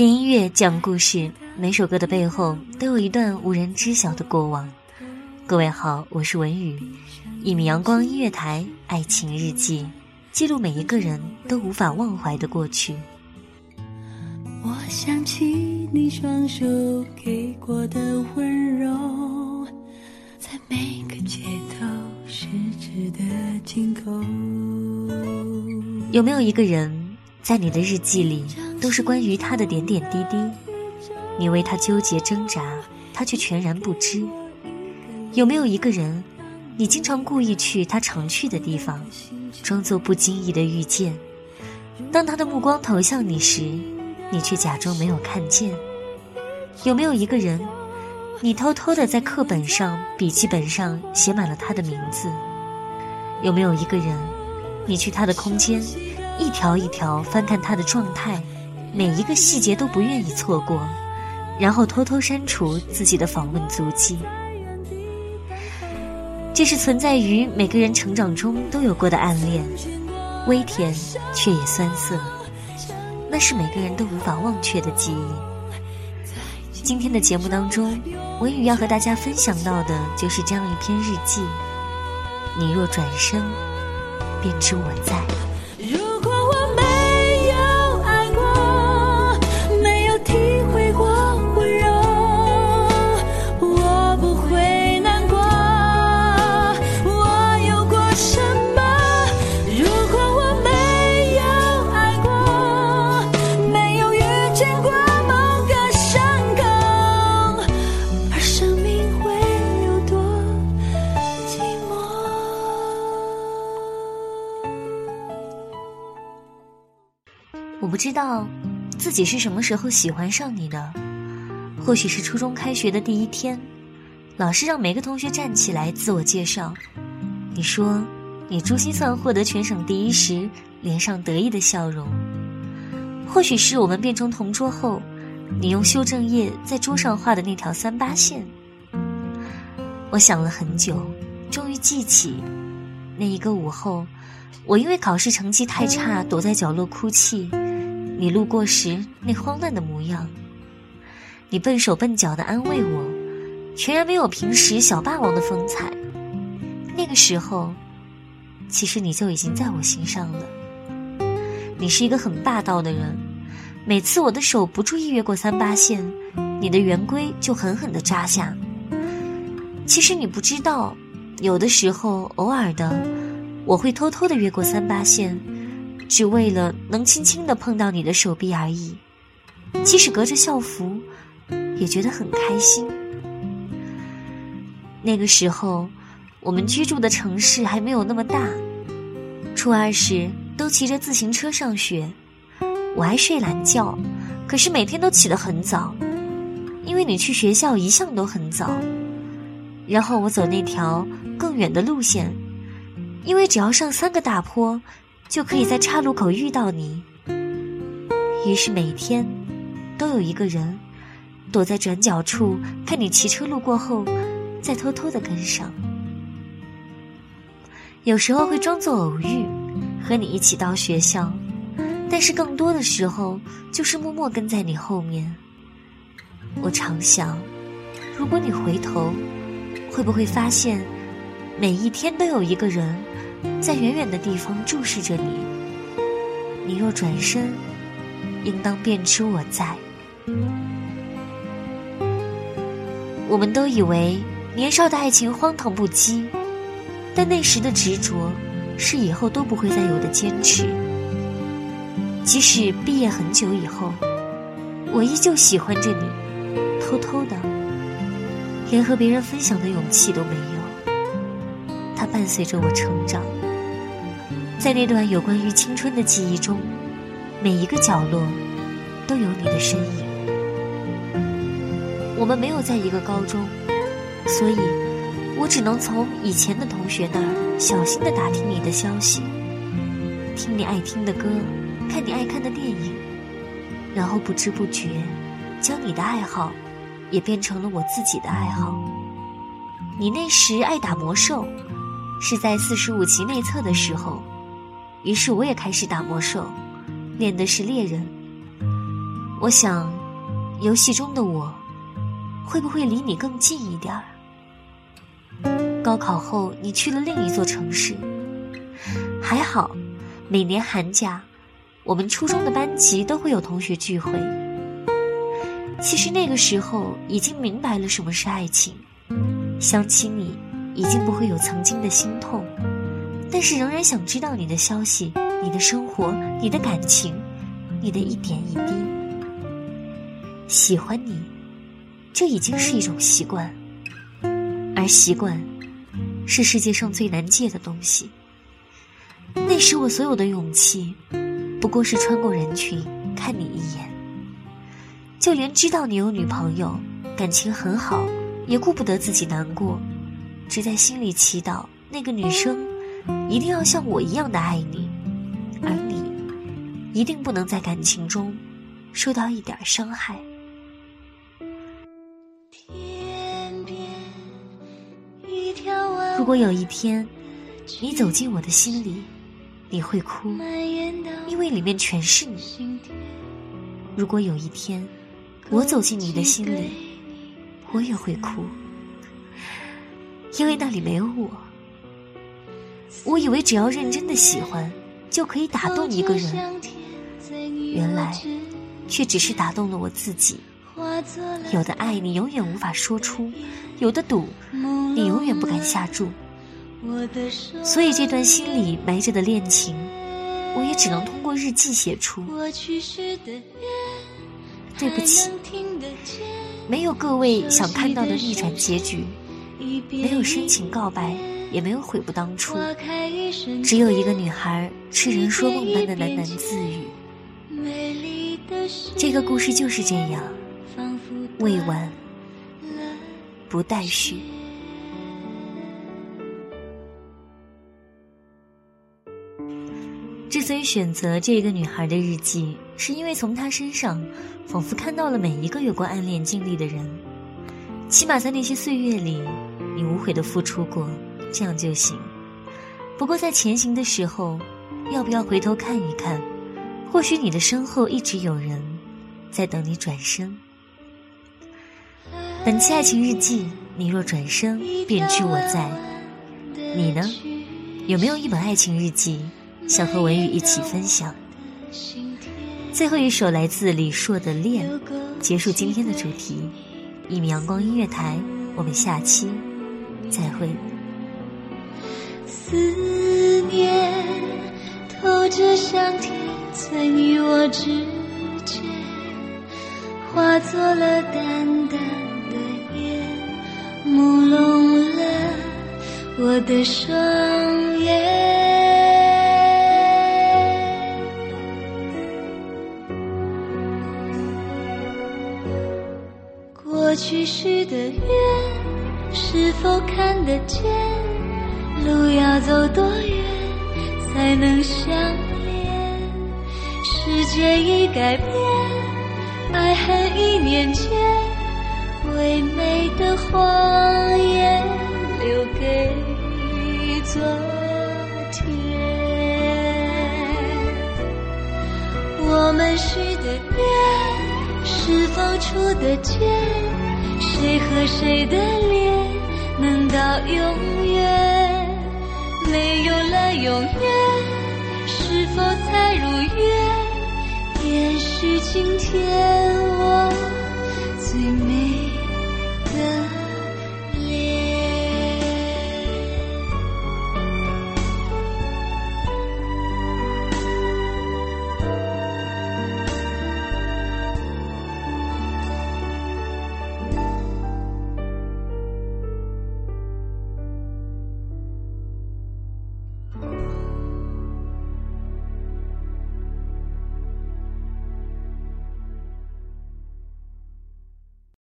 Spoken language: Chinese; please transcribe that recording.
听音乐，讲故事，每首歌的背后都有一段无人知晓的过往。各位好，我是文宇，一米阳光音乐台爱情日记，记录每一个人都无法忘怀的过去。我想起你双手给过的温柔，在每个街头十指的紧扣。有没有一个人，在你的日记里都是关于他的点点滴滴？你为他纠结挣扎，他却全然不知。有没有一个人，你经常故意去他常去的地方，装作不经意的遇见？当他的目光投向你时，你却假装没有看见。有没有一个人，你偷偷的在课本上、笔记本上写满了他的名字？有没有一个人，你去他的空间，一条一条翻看他的状态，每一个细节都不愿意错过，然后偷偷删除自己的访问足迹？这是存在于每个人成长中都有过的暗恋，微甜却也酸涩。那是每个人都无法忘却的记忆。今天的节目当中，文宇要和大家分享到的就是这样一篇日记。你若转身，便知我在。我不知道自己是什么时候喜欢上你的，或许是初中开学的第一天，老师让每个同学站起来自我介绍。你说你珠心算获得全省第一时，脸上得意的笑容。或许是我们变成同桌后，你用修正液在桌上画的那条三八线。我想了很久，终于记起那一个午后，我因为考试成绩太差，躲在角落哭泣。你路过时那慌乱的模样，你笨手笨脚的安慰我，全然没有平时小霸王的风采。那个时候，其实你就已经在我心上了。你是一个很霸道的人，每次我的手不注意越过三八线，你的圆规就狠狠的扎下。其实你不知道，有的时候偶尔的，我会偷偷的越过三八线。只为了能轻轻的碰到你的手臂而已，即使隔着校服，也觉得很开心。那个时候，我们居住的城市还没有那么大，初二时都骑着自行车上学。我爱睡懒觉，可是每天都起得很早，因为你去学校一向都很早。然后我走那条更远的路线，因为只要上三个大坡。就可以在岔路口遇到你。于是每天，都有一个人躲在转角处看你骑车路过后，再偷偷的跟上。有时候会装作偶遇，和你一起到学校，但是更多的时候就是默默跟在你后面。我常想，如果你回头，会不会发现，每一天都有一个人。在远远的地方注视着你，你若转身，应当便知我在。我们都以为年少的爱情荒唐不羁，但那时的执着，是以后都不会再有的坚持。即使毕业很久以后，我依旧喜欢着你，偷偷的，连和别人分享的勇气都没有。它伴随着我成长，在那段有关于青春的记忆中，每一个角落都有你的身影。我们没有在一个高中，所以我只能从以前的同学那儿小心的打听你的消息，听你爱听的歌，看你爱看的电影，然后不知不觉将你的爱好也变成了我自己的爱好。你那时爱打魔兽。是在四十五级内测的时候，于是我也开始打魔兽，练的是猎人。我想，游戏中的我，会不会离你更近一点儿？高考后，你去了另一座城市，还好，每年寒假，我们初中的班级都会有同学聚会。其实那个时候已经明白了什么是爱情，想起你，已经不会有曾经的心痛，但是仍然想知道你的消息、你的生活、你的感情、你的一点一滴。喜欢你，这已经是一种习惯，而习惯，是世界上最难戒的东西。那时我所有的勇气，不过是穿过人群看你一眼。就连知道你有女朋友，感情很好，也顾不得自己难过，只在心里祈祷那个女生一定要像我一样的爱你，而你一定不能在感情中受到一点伤害。如果有一天你走进我的心里，你会哭，因为里面全是你。如果有一天，我走进你的心里，我也会哭，因为那里没有我。我以为只要认真的喜欢，就可以打动一个人，原来却只是打动了我自己。有的爱你永远无法说出，有的赌你永远不敢下注。所以这段心里埋着的恋情，我也只能通过日记写出。对不起，没有各位想看到的逆转结局，没有深情告白，也没有悔不当初，只有一个女孩痴人说梦般的喃喃自语。这个故事就是这样，未完，不待续。之所以选择这个女孩的日记，是因为从她身上，仿佛看到了每一个有过暗恋经历的人。起码在那些岁月里，你无悔的付出过，这样就行。不过在前行的时候，要不要回头看一看？或许你的身后一直有人，在等你转身。本期爱情日记，你若转身，便知我在。你呢？有没有一本爱情日记？想和文宇一起分享。最后一首来自李硕的《恋》，结束今天的主题。一米阳光音乐台，我们下期再会。思念透着香甜，在你我之间，化作了淡淡的烟，朦胧了我的双眼。过去许的愿，是否看得见？路要走多远才能相恋？世界已改变，爱恨一念间，唯美的谎言留给昨天。我们许的愿，是否出得见？谁和谁的脸能到永远？没有了永远，是否才如愿？也许今天我最美。